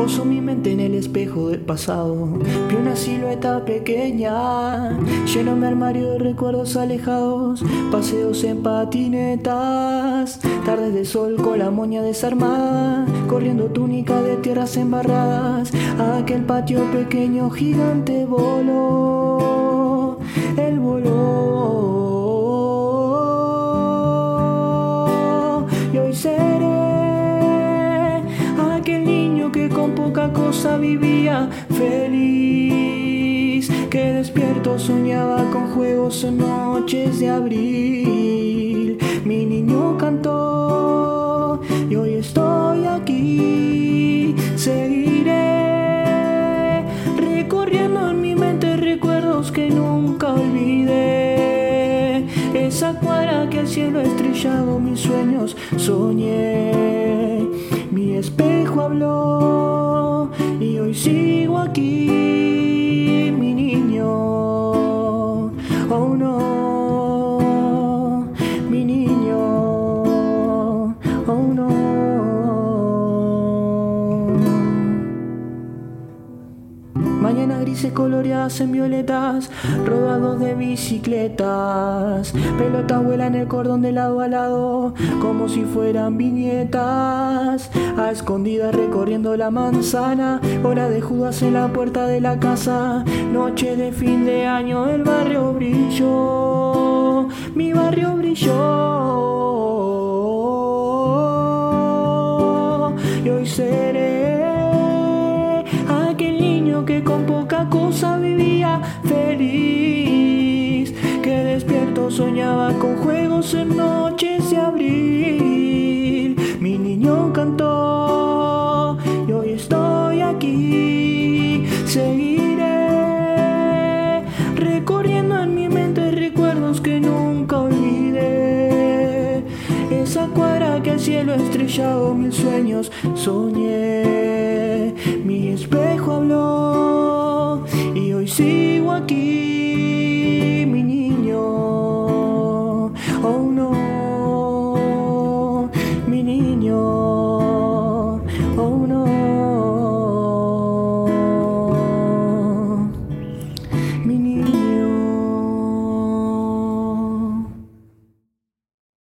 Poso mi mente en el espejo del pasado. Vi una silueta pequeña. Lleno mi armario de recuerdos alejados. Paseos en patinetas. Tardes de sol con la moña desarmada. Corriendo túnica de tierras embarradas. Aquel patio pequeño gigante voló. Con poca cosa vivía feliz, que despierto soñaba con juegos en noches de abril. Mi niño cantó y hoy estoy aquí, seguiré recorriendo en mi mente recuerdos que nunca olvidé. Esa cuadra que al cielo estrellado mis sueños soñé. Espejo habló y hoy sigo aquí, Mañana grises coloreadas en violetas, rodados de bicicletas. Pelotas vuelan el cordón de lado a lado, como si fueran viñetas. A escondidas recorriendo la manzana, hora de Judas en la puerta de la casa. Noche de fin de año, el barrio brilló, mi barrio brilló. Y hoy seré aquel niño que feliz, que despierto soñaba con juegos en noches de abril. Mi niño cantó y hoy estoy aquí, seguiré recorriendo en mi mente recuerdos que nunca olvidé. Esa cuadra que al cielo estrellado mil sueños soñé.